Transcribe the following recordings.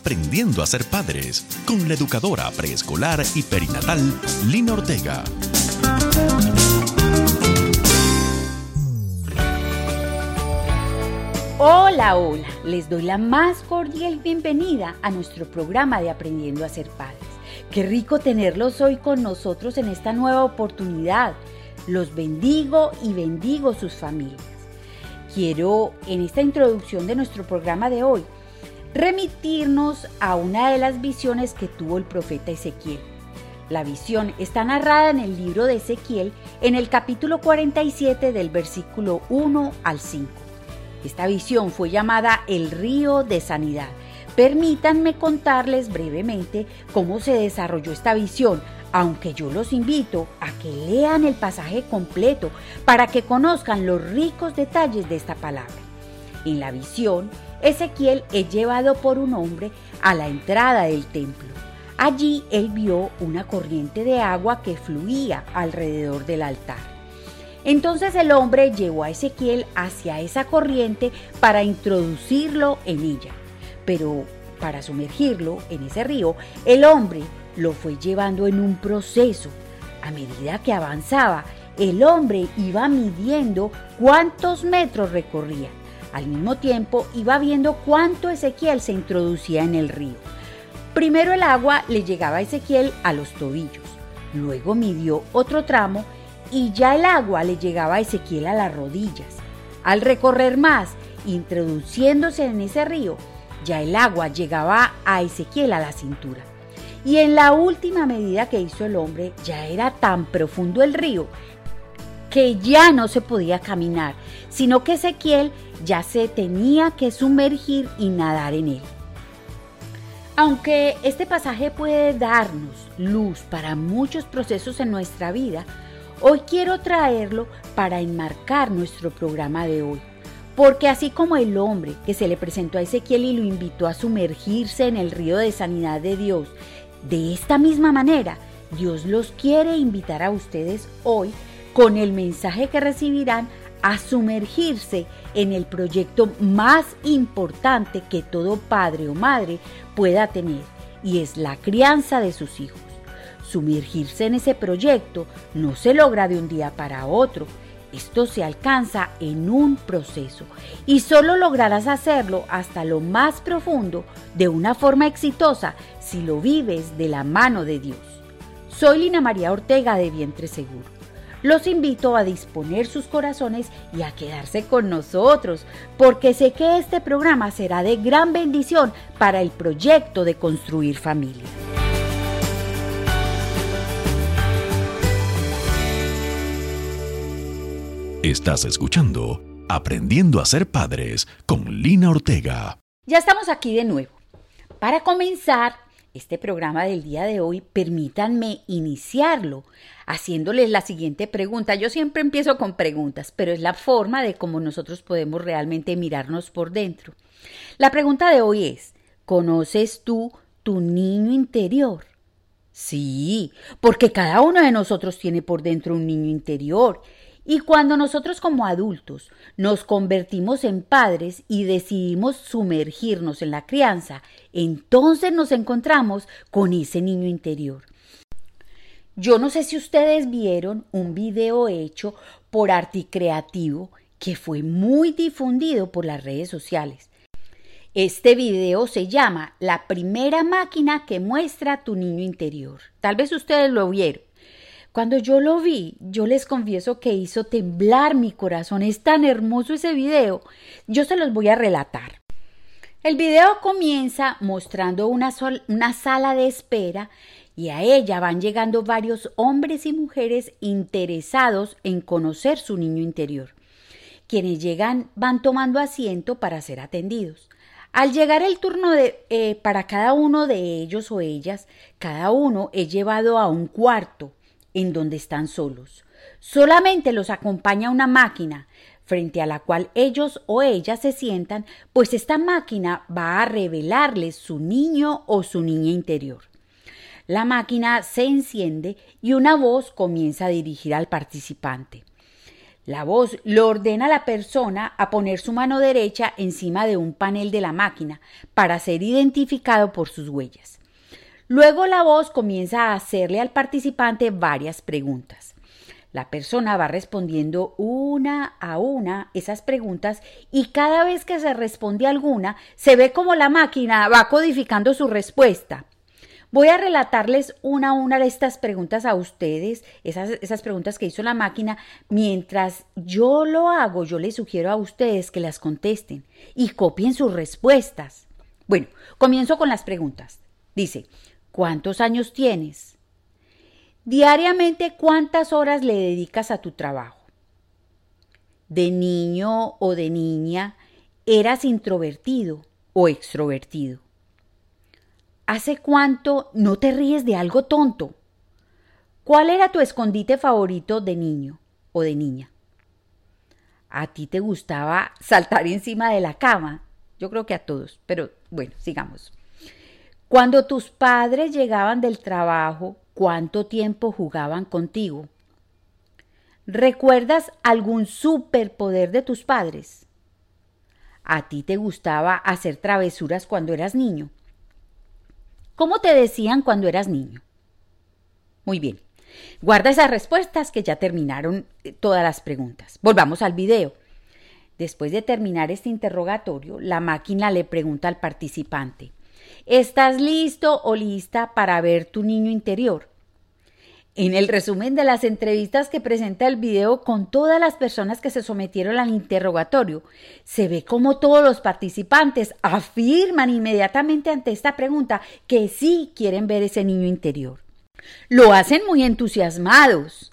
Aprendiendo a ser padres con la educadora preescolar y perinatal Lina Ortega. Hola, hola, les doy la más cordial bienvenida a nuestro programa de Aprendiendo a ser padres. Qué rico tenerlos hoy con nosotros en esta nueva oportunidad. Los bendigo y bendigo sus familias. Quiero, en esta introducción de nuestro programa de hoy, remitirnos a una de las visiones que tuvo el profeta Ezequiel. La visión está narrada en el libro de Ezequiel en el capítulo 47 del versículo 1 al 5. Esta visión fue llamada el río de sanidad. Permítanme contarles brevemente cómo se desarrolló esta visión, aunque yo los invito a que lean el pasaje completo para que conozcan los ricos detalles de esta palabra. En la visión, Ezequiel es llevado por un hombre a la entrada del templo. Allí él vio una corriente de agua que fluía alrededor del altar. Entonces el hombre llevó a Ezequiel hacia esa corriente para introducirlo en ella. Pero para sumergirlo en ese río, el hombre lo fue llevando en un proceso. A medida que avanzaba, el hombre iba midiendo cuántos metros recorría. Al mismo tiempo iba viendo cuánto Ezequiel se introducía en el río. Primero el agua le llegaba a Ezequiel a los tobillos, luego midió otro tramo y ya el agua le llegaba a Ezequiel a las rodillas. Al recorrer más, introduciéndose en ese río, ya el agua llegaba a Ezequiel a la cintura. Y en la última medida que hizo el hombre, ya era tan profundo el río que ya no se podía caminar, sino que Ezequiel ya se tenía que sumergir y nadar en él. Aunque este pasaje puede darnos luz para muchos procesos en nuestra vida, Hoy quiero traerlo para enmarcar nuestro programa de hoy. Porque así como el hombre que se le presentó a Ezequiel y lo invitó a sumergirse en el río de sanidad de Dios, de esta misma manera, Dios los quiere invitar a ustedes hoy con el mensaje que recibirán a sumergirse en el proyecto más importante que todo padre o madre pueda tener, y es la crianza de sus hijos. Sumergirse en ese proyecto no se logra de un día para otro. Esto se alcanza en un proceso y solo lograrás hacerlo hasta lo más profundo de una forma exitosa si lo vives de la mano de Dios. Soy Lina María Ortega de Vientre Seguro. Los invito a disponer sus corazones y a quedarse con nosotros, porque sé que este programa será de gran bendición para el proyecto de construir familia. Estás escuchando Aprendiendo a ser padres con Lina Ortega. Ya estamos aquí de nuevo. Para comenzar este programa del día de hoy, permítanme iniciarlo haciéndoles la siguiente pregunta. Yo siempre empiezo con preguntas, pero es la forma de cómo nosotros podemos realmente mirarnos por dentro. La pregunta de hoy es, ¿conoces tú tu niño interior? Sí, porque cada uno de nosotros tiene por dentro un niño interior y cuando nosotros como adultos nos convertimos en padres y decidimos sumergirnos en la crianza, entonces nos encontramos con ese niño interior. Yo no sé si ustedes vieron un video hecho por Arti Creativo que fue muy difundido por las redes sociales. Este video se llama La primera máquina que muestra tu niño interior. Tal vez ustedes lo vieron. Cuando yo lo vi, yo les confieso que hizo temblar mi corazón. Es tan hermoso ese video. Yo se los voy a relatar. El video comienza mostrando una, una sala de espera y a ella van llegando varios hombres y mujeres interesados en conocer su niño interior. Quienes llegan van tomando asiento para ser atendidos. Al llegar el turno de, eh, para cada uno de ellos o ellas, cada uno es llevado a un cuarto en donde están solos. Solamente los acompaña una máquina frente a la cual ellos o ellas se sientan, pues esta máquina va a revelarles su niño o su niña interior. La máquina se enciende y una voz comienza a dirigir al participante. La voz lo ordena a la persona a poner su mano derecha encima de un panel de la máquina para ser identificado por sus huellas. Luego la voz comienza a hacerle al participante varias preguntas. La persona va respondiendo una a una esas preguntas y cada vez que se responde alguna, se ve como la máquina va codificando su respuesta. Voy a relatarles una a una de estas preguntas a ustedes, esas, esas preguntas que hizo la máquina. Mientras yo lo hago, yo les sugiero a ustedes que las contesten y copien sus respuestas. Bueno, comienzo con las preguntas. Dice, ¿cuántos años tienes? Diariamente, ¿cuántas horas le dedicas a tu trabajo? De niño o de niña, ¿eras introvertido o extrovertido? ¿Hace cuánto no te ríes de algo tonto? ¿Cuál era tu escondite favorito de niño o de niña? ¿A ti te gustaba saltar encima de la cama? Yo creo que a todos, pero bueno, sigamos. Cuando tus padres llegaban del trabajo, cuánto tiempo jugaban contigo. ¿Recuerdas algún superpoder de tus padres? ¿A ti te gustaba hacer travesuras cuando eras niño? ¿Cómo te decían cuando eras niño? Muy bien. Guarda esas respuestas que ya terminaron eh, todas las preguntas. Volvamos al video. Después de terminar este interrogatorio, la máquina le pregunta al participante, ¿estás listo o lista para ver tu niño interior? En el resumen de las entrevistas que presenta el video con todas las personas que se sometieron al interrogatorio, se ve como todos los participantes afirman inmediatamente ante esta pregunta que sí quieren ver ese niño interior. Lo hacen muy entusiasmados.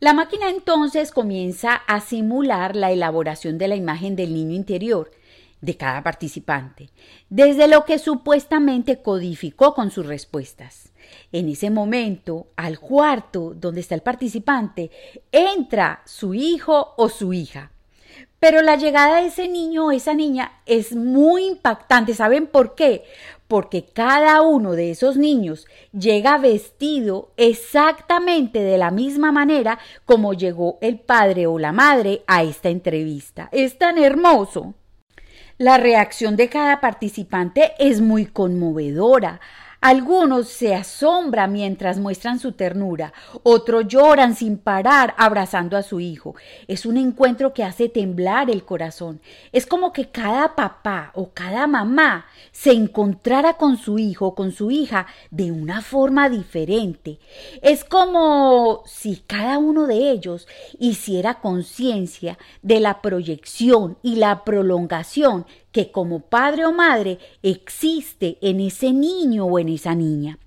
La máquina entonces comienza a simular la elaboración de la imagen del niño interior de cada participante, desde lo que supuestamente codificó con sus respuestas. En ese momento, al cuarto donde está el participante, entra su hijo o su hija. Pero la llegada de ese niño o esa niña es muy impactante. ¿Saben por qué? Porque cada uno de esos niños llega vestido exactamente de la misma manera como llegó el padre o la madre a esta entrevista. Es tan hermoso. La reacción de cada participante es muy conmovedora. Algunos se asombran mientras muestran su ternura, otros lloran sin parar abrazando a su hijo. Es un encuentro que hace temblar el corazón. Es como que cada papá o cada mamá se encontrara con su hijo o con su hija de una forma diferente. Es como si cada uno de ellos hiciera conciencia de la proyección y la prolongación que como padre o madre existe en ese niño o en esa niña.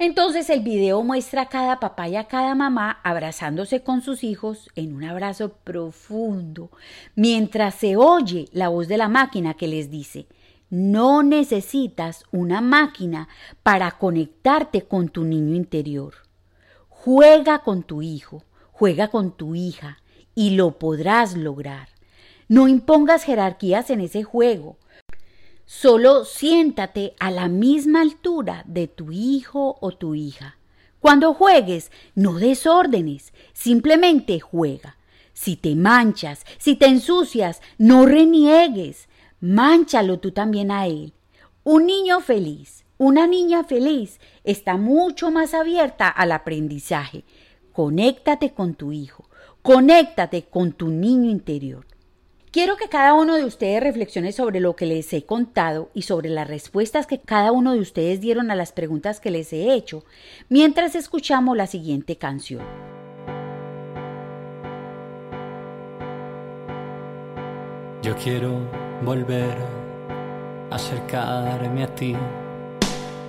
Entonces el video muestra a cada papá y a cada mamá abrazándose con sus hijos en un abrazo profundo, mientras se oye la voz de la máquina que les dice, no necesitas una máquina para conectarte con tu niño interior. Juega con tu hijo, juega con tu hija y lo podrás lograr. No impongas jerarquías en ese juego. Solo siéntate a la misma altura de tu hijo o tu hija. Cuando juegues, no desórdenes, simplemente juega. Si te manchas, si te ensucias, no reniegues. Mánchalo tú también a él. Un niño feliz, una niña feliz está mucho más abierta al aprendizaje. Conéctate con tu hijo, conéctate con tu niño interior. Quiero que cada uno de ustedes reflexione sobre lo que les he contado y sobre las respuestas que cada uno de ustedes dieron a las preguntas que les he hecho mientras escuchamos la siguiente canción. Yo quiero volver a acercarme a ti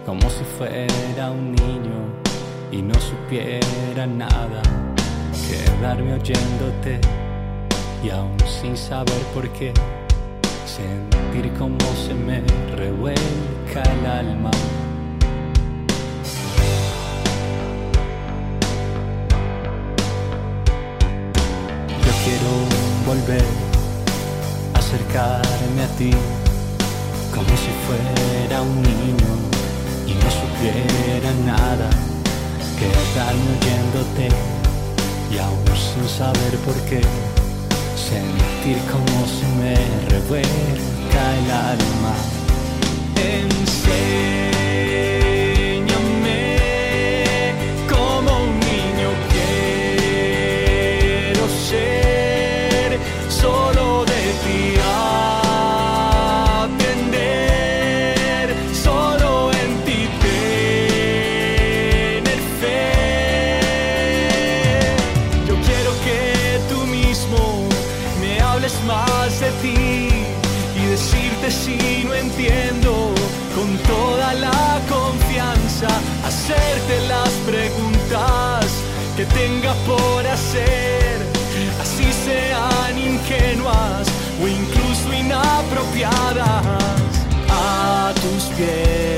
como si fuera un niño y no supiera nada, quedarme oyéndote y aún sin saber por qué, sentir como se me revuelca el alma. Yo quiero volver a acercarme a ti como si fuera un niño y no supiera nada, quedarme oyéndote y aún sin saber por qué, sentir como se me revuelca el alma. Enséñame A tus pies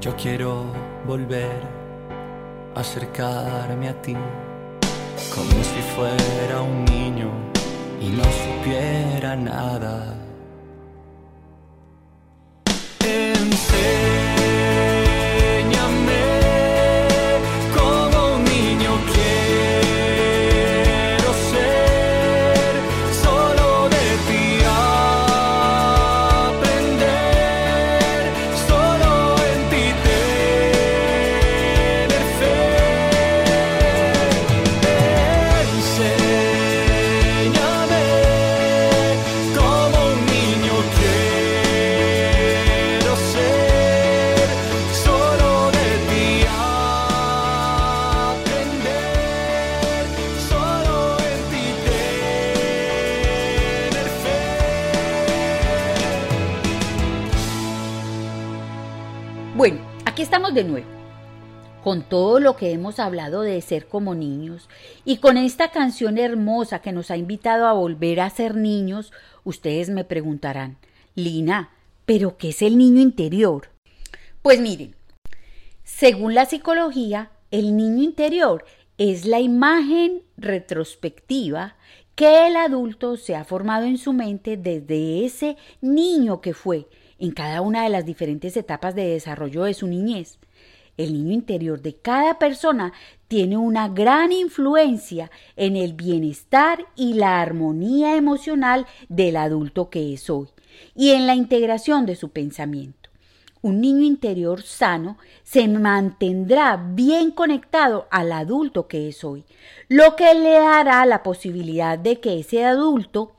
Yo quiero volver a acercarme a ti como si fuera un niño y no supiera nada. Estamos de nuevo. Con todo lo que hemos hablado de ser como niños y con esta canción hermosa que nos ha invitado a volver a ser niños, ustedes me preguntarán, Lina, ¿pero qué es el niño interior? Pues miren, según la psicología, el niño interior es la imagen retrospectiva que el adulto se ha formado en su mente desde ese niño que fue en cada una de las diferentes etapas de desarrollo de su niñez. El niño interior de cada persona tiene una gran influencia en el bienestar y la armonía emocional del adulto que es hoy y en la integración de su pensamiento. Un niño interior sano se mantendrá bien conectado al adulto que es hoy, lo que le dará la posibilidad de que ese adulto,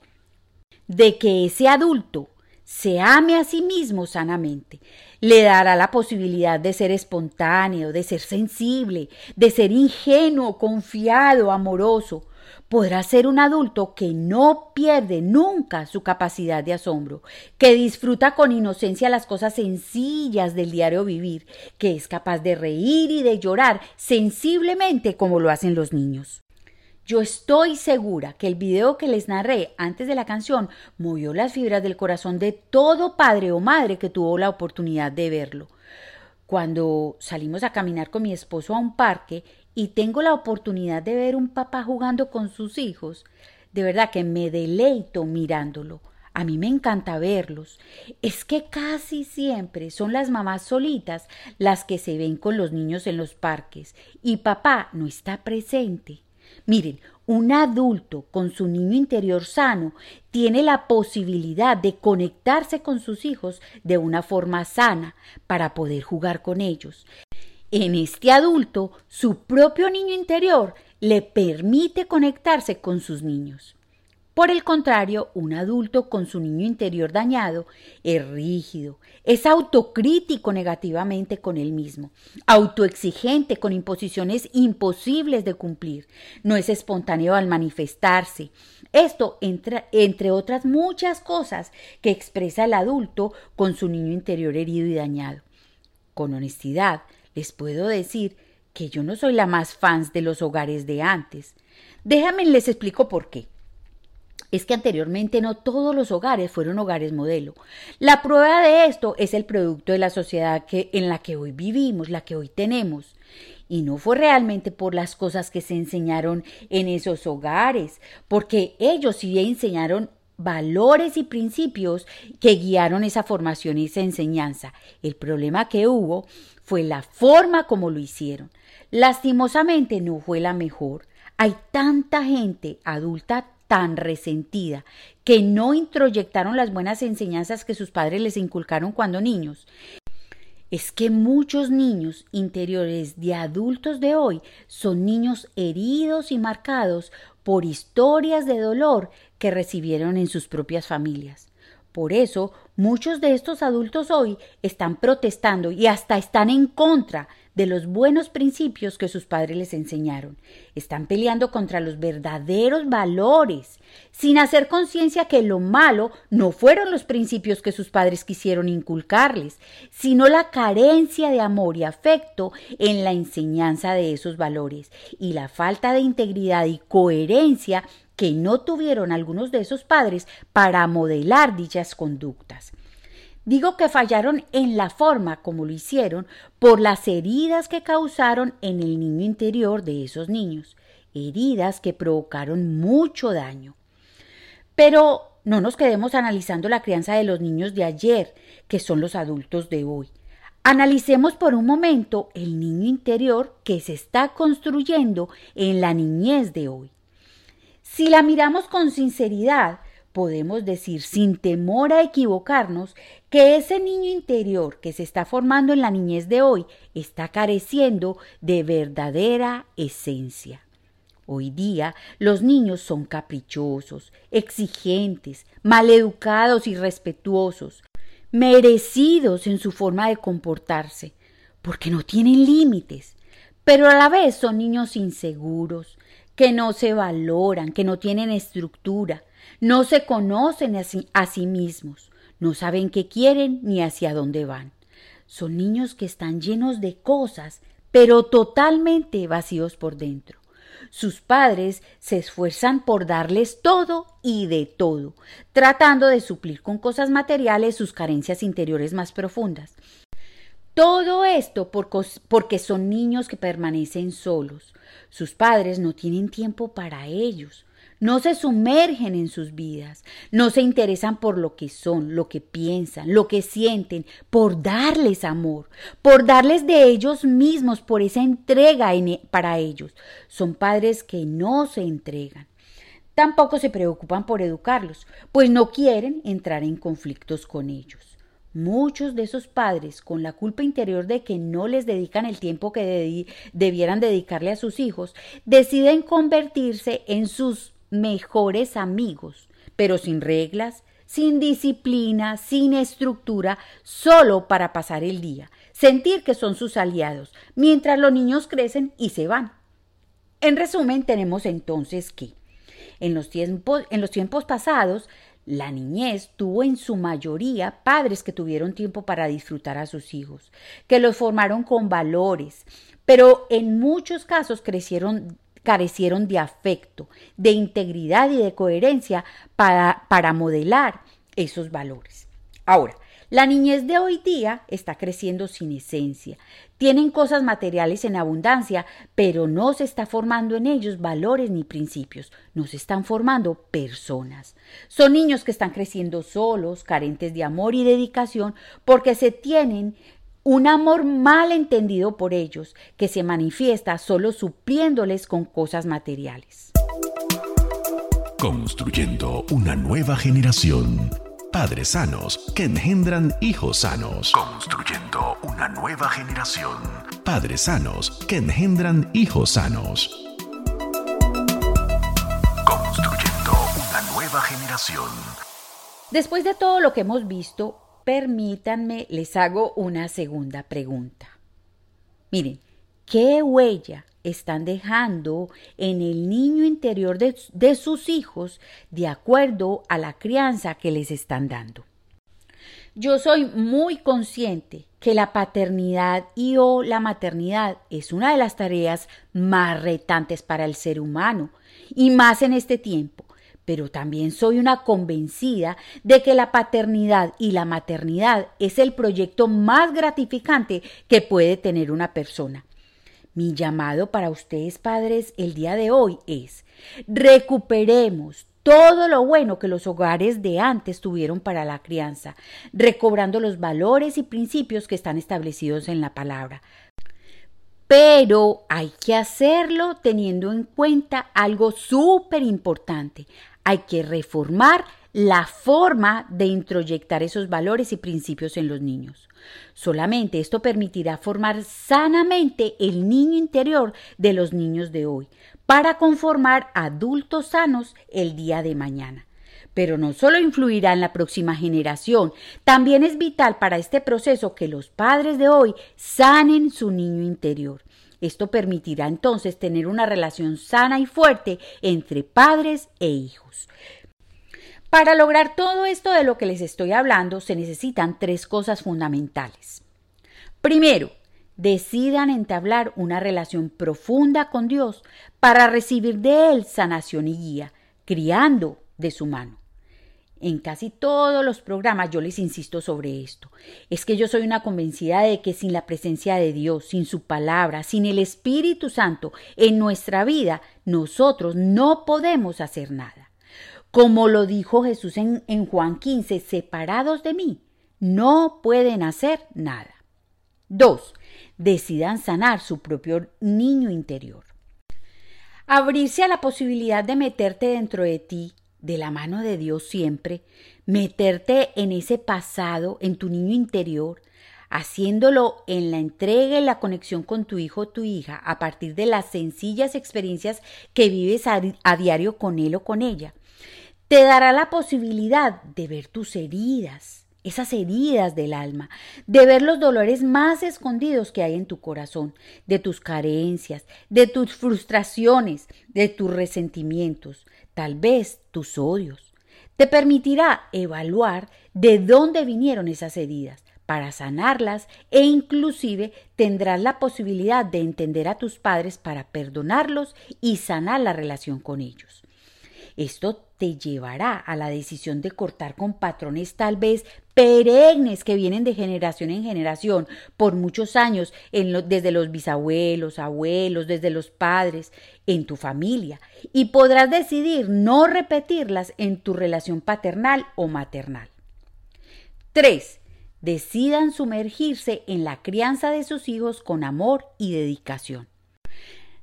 de que ese adulto se ame a sí mismo sanamente. Le dará la posibilidad de ser espontáneo, de ser sensible, de ser ingenuo, confiado, amoroso. Podrá ser un adulto que no pierde nunca su capacidad de asombro, que disfruta con inocencia las cosas sencillas del diario vivir, que es capaz de reír y de llorar sensiblemente como lo hacen los niños. Yo estoy segura que el video que les narré antes de la canción movió las fibras del corazón de todo padre o madre que tuvo la oportunidad de verlo. Cuando salimos a caminar con mi esposo a un parque y tengo la oportunidad de ver un papá jugando con sus hijos, de verdad que me deleito mirándolo. A mí me encanta verlos. Es que casi siempre son las mamás solitas las que se ven con los niños en los parques y papá no está presente. Miren, un adulto con su niño interior sano tiene la posibilidad de conectarse con sus hijos de una forma sana para poder jugar con ellos. En este adulto, su propio niño interior le permite conectarse con sus niños. Por el contrario, un adulto con su niño interior dañado es rígido, es autocrítico negativamente con él mismo, autoexigente con imposiciones imposibles de cumplir, no es espontáneo al manifestarse. Esto entre, entre otras muchas cosas que expresa el adulto con su niño interior herido y dañado. Con honestidad, les puedo decir que yo no soy la más fans de los hogares de antes. Déjame les explico por qué es que anteriormente no todos los hogares fueron hogares modelo. La prueba de esto es el producto de la sociedad que, en la que hoy vivimos, la que hoy tenemos. Y no fue realmente por las cosas que se enseñaron en esos hogares, porque ellos sí enseñaron valores y principios que guiaron esa formación y esa enseñanza. El problema que hubo fue la forma como lo hicieron. Lastimosamente no fue la mejor. Hay tanta gente adulta tan resentida, que no introyectaron las buenas enseñanzas que sus padres les inculcaron cuando niños. Es que muchos niños interiores de adultos de hoy son niños heridos y marcados por historias de dolor que recibieron en sus propias familias. Por eso, muchos de estos adultos hoy están protestando y hasta están en contra de los buenos principios que sus padres les enseñaron. Están peleando contra los verdaderos valores, sin hacer conciencia que lo malo no fueron los principios que sus padres quisieron inculcarles, sino la carencia de amor y afecto en la enseñanza de esos valores y la falta de integridad y coherencia que no tuvieron algunos de esos padres para modelar dichas conductas. Digo que fallaron en la forma como lo hicieron por las heridas que causaron en el niño interior de esos niños, heridas que provocaron mucho daño. Pero no nos quedemos analizando la crianza de los niños de ayer, que son los adultos de hoy. Analicemos por un momento el niño interior que se está construyendo en la niñez de hoy. Si la miramos con sinceridad, podemos decir sin temor a equivocarnos que ese niño interior que se está formando en la niñez de hoy está careciendo de verdadera esencia. Hoy día los niños son caprichosos, exigentes, maleducados y respetuosos, merecidos en su forma de comportarse, porque no tienen límites, pero a la vez son niños inseguros, que no se valoran, que no tienen estructura, no se conocen a sí, mismos, no saben qué quieren ni hacia dónde van. Son niños que están llenos de cosas, pero totalmente vacíos por dentro. Sus padres se esfuerzan por darles todo y de todo, tratando de suplir con cosas materiales sus carencias interiores más profundas. Todo esto porque son niños que permanecen solos. Sus padres no tienen tiempo para ellos no se sumergen en sus vidas, no se interesan por lo que son, lo que piensan, lo que sienten, por darles amor, por darles de ellos mismos, por esa entrega e, para ellos. Son padres que no se entregan. Tampoco se preocupan por educarlos, pues no quieren entrar en conflictos con ellos. Muchos de esos padres, con la culpa interior de que no les dedican el tiempo que debieran dedicarle a sus hijos, deciden convertirse en sus mejores amigos, pero sin reglas, sin disciplina, sin estructura, solo para pasar el día, sentir que son sus aliados, mientras los niños crecen y se van. En resumen, tenemos entonces que en los tiempos, en los tiempos pasados, la niñez tuvo en su mayoría padres que tuvieron tiempo para disfrutar a sus hijos, que los formaron con valores, pero en muchos casos crecieron carecieron de afecto, de integridad y de coherencia para, para modelar esos valores. Ahora, la niñez de hoy día está creciendo sin esencia. Tienen cosas materiales en abundancia, pero no se está formando en ellos valores ni principios. No se están formando personas. Son niños que están creciendo solos, carentes de amor y dedicación, porque se tienen un amor mal entendido por ellos, que se manifiesta solo supliéndoles con cosas materiales. Construyendo una nueva generación. Padres sanos que engendran hijos sanos. Construyendo una nueva generación. Padres sanos que engendran hijos sanos. Construyendo una nueva generación. Después de todo lo que hemos visto, permítanme, les hago una segunda pregunta. Miren, ¿qué huella están dejando en el niño interior de, de, sus hijos de acuerdo a la crianza que les están dando? Yo soy muy consciente que la paternidad y o la maternidad es una de las tareas más retantes para el ser humano y más en este tiempo, pero también soy una convencida de que la paternidad y la maternidad es el proyecto más gratificante que puede tener una persona. Mi llamado para ustedes padres el día de hoy es recuperemos todo lo bueno que los hogares de antes tuvieron para la crianza, recobrando los valores y principios que están establecidos en la palabra. Pero hay que hacerlo teniendo en cuenta algo súper importante. Hay que reformar la forma de introyectar esos valores y principios en los niños. Solamente esto permitirá formar sanamente el niño interior de los niños de hoy, para conformar adultos sanos el día de mañana. Pero no solo influirá en la próxima generación, también es vital para este proceso que los padres de hoy sanen su niño interior. Esto permitirá entonces tener una relación sana y fuerte entre padres e hijos. Para lograr todo esto de lo que les estoy hablando se necesitan tres cosas fundamentales. Primero, decidan entablar una relación profunda con Dios para recibir de Él sanación y guía, criando de su mano. En casi todos los programas yo les insisto sobre esto. Es que yo soy una convencida de que sin la presencia de Dios, sin su palabra, sin el Espíritu Santo en nuestra vida, nosotros no podemos hacer nada. Como lo dijo Jesús en, Juan 15, separados de mí, no pueden hacer nada. 2. Decidan sanar su propio niño interior. Abrirse a la posibilidad de meterte dentro de ti, de la mano de Dios siempre, meterte en ese pasado, en tu niño interior, haciéndolo en la entrega y la conexión con tu hijo o tu hija a partir de las sencillas experiencias que vives a diario con él o con ella te dará la posibilidad de ver tus heridas, esas heridas del alma, de ver los dolores más escondidos que hay en tu corazón, de tus carencias, de tus frustraciones, de tus resentimientos, tal vez tus odios. Te permitirá evaluar de dónde vinieron esas heridas para sanarlas e inclusive tendrás la posibilidad de entender a tus padres para perdonarlos y sanar la relación con ellos. Esto te llevará a la decisión de cortar con patrones tal vez perennes que vienen de generación en generación por muchos años, desde los bisabuelos, abuelos, desde los padres, en tu familia, y podrás decidir no repetirlas en tu relación paternal o maternal. 3. Decidan sumergirse en la crianza de sus hijos con amor y dedicación.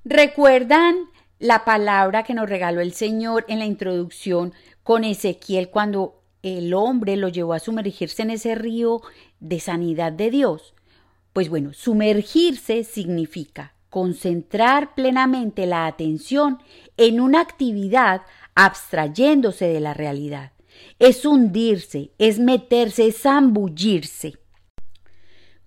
¿Recuerdan la palabra que nos regaló el Señor en la introducción con Ezequiel cuando el hombre lo llevó a sumergirse en ese río de sanidad de Dios. Pues bueno, sumergirse significa concentrar plenamente la atención en una actividad abstrayéndose de la realidad. Es hundirse, es meterse, es zambullirse.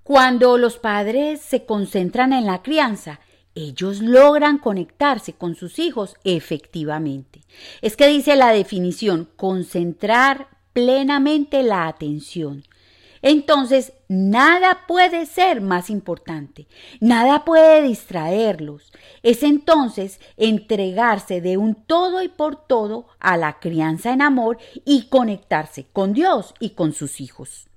Cuando los padres se concentran en la crianza, ellos logran conectarse con sus hijos efectivamente. Es que dice la definición, concentrar plenamente la atención. Entonces, nada puede ser más importante, nada puede distraerlos. Es entonces entregarse de un todo y por todo a la crianza en amor y conectarse con Dios y con sus hijos.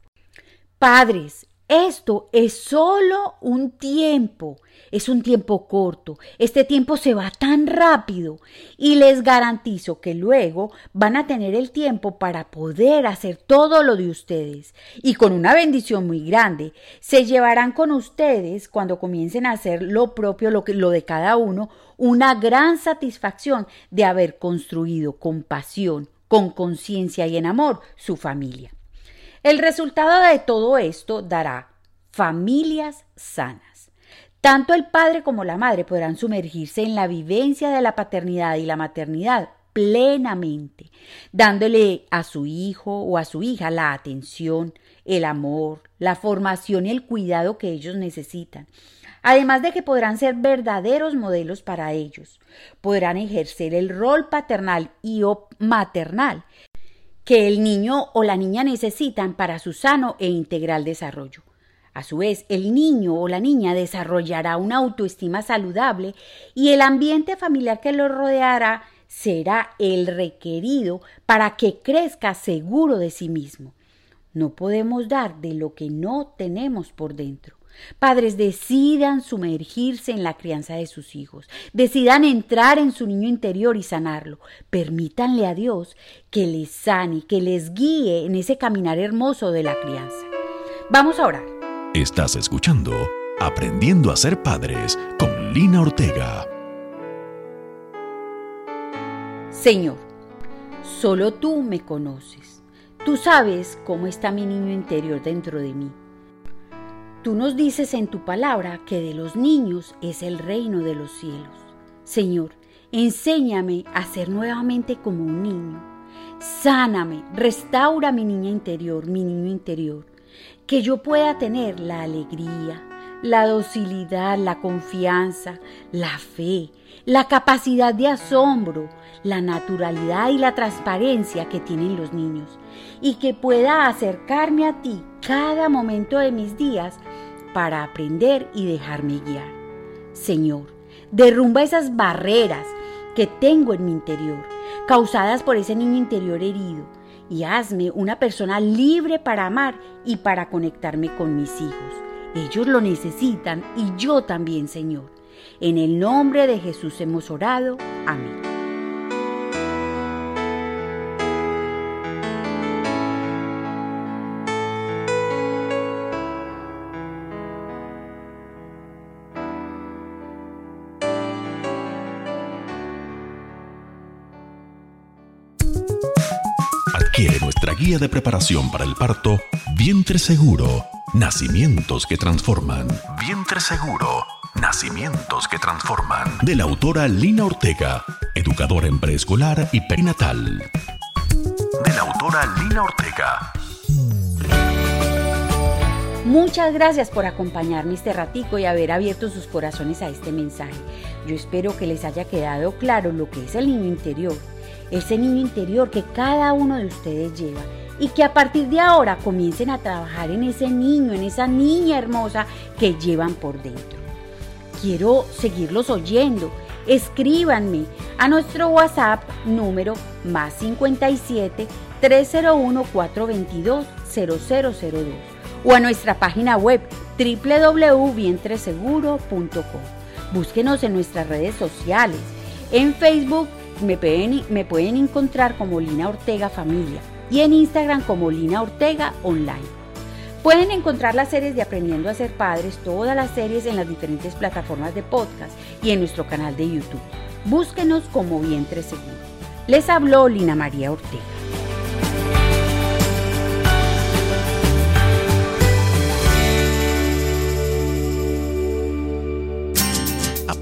Padres, esto es solo un tiempo, es un tiempo corto. Este tiempo se va tan rápido y les garantizo que luego van a tener el tiempo para poder hacer todo lo de ustedes. Y con una bendición muy grande, se llevarán con ustedes cuando comiencen a hacer lo propio, lo, lo de cada uno, una gran satisfacción de haber construido con pasión, con conciencia y en amor su familia. El resultado de todo esto dará familias sanas. Tanto el padre como la madre podrán sumergirse en la vivencia de la paternidad y la maternidad plenamente, dándole a su hijo o a su hija la atención, el amor, la formación y el cuidado que ellos necesitan. Además de que podrán ser verdaderos modelos para ellos, podrán ejercer el rol paternal y o maternal que el niño o la niña necesitan para su sano e integral desarrollo. A su vez, el niño o la niña desarrollará una autoestima saludable y el ambiente familiar que lo rodeará será el requerido para que crezca seguro de sí mismo. No podemos dar de lo que no tenemos por dentro. Padres decidan sumergirse en la crianza de sus hijos, decidan entrar en su niño interior y sanarlo. Permítanle a Dios que les sane, que les guíe en ese caminar hermoso de la crianza. Vamos a orar. Estás escuchando Aprendiendo a ser padres con Lina Ortega. Señor, solo tú me conoces. Tú sabes cómo está mi niño interior dentro de mí. Tú nos dices en tu palabra que de los niños es el reino de los cielos. Señor, enséñame a ser nuevamente como un niño. Sáname, restaura mi niña interior, mi niño interior. Que yo pueda tener la alegría, la docilidad, la confianza, la fe, la capacidad de asombro, la naturalidad y la transparencia que tienen los niños, y que pueda acercarme a ti cada momento de mis días para aprender y dejarme guiar. Señor, derrumba esas barreras que tengo en mi interior, causadas por ese niño interior herido, y hazme una persona libre para amar y para conectarme con mis hijos. Ellos lo necesitan y yo también, Señor. En el nombre de Jesús hemos orado. Amén. Guía de preparación para el parto, Vientre Seguro, Nacimientos que Transforman. Vientre Seguro, Nacimientos que Transforman. De la autora Lina Ortega, educadora en preescolar y perinatal. De la autora Lina Ortega. Muchas gracias por acompañarme este ratico y haber abierto sus corazones a este mensaje. Yo espero que les haya quedado claro lo que es el niño interior ese niño interior que cada uno de ustedes lleva y que a partir de ahora comiencen a trabajar en ese niño, en esa niña hermosa que llevan por dentro. Quiero seguirlos oyendo. Escríbanme a nuestro WhatsApp número más 57 301 422 0002 o a nuestra página web www.vientreseguro.com. Búsquenos en nuestras redes sociales, en Facebook me pueden, me pueden encontrar como Lina Ortega Familia y en Instagram como Lina Ortega Online. Pueden encontrar las series de Aprendiendo a ser Padres, todas las series en las diferentes plataformas de podcast y en nuestro canal de YouTube. Búsquenos como Vientre Seguro. Les habló Lina María Ortega.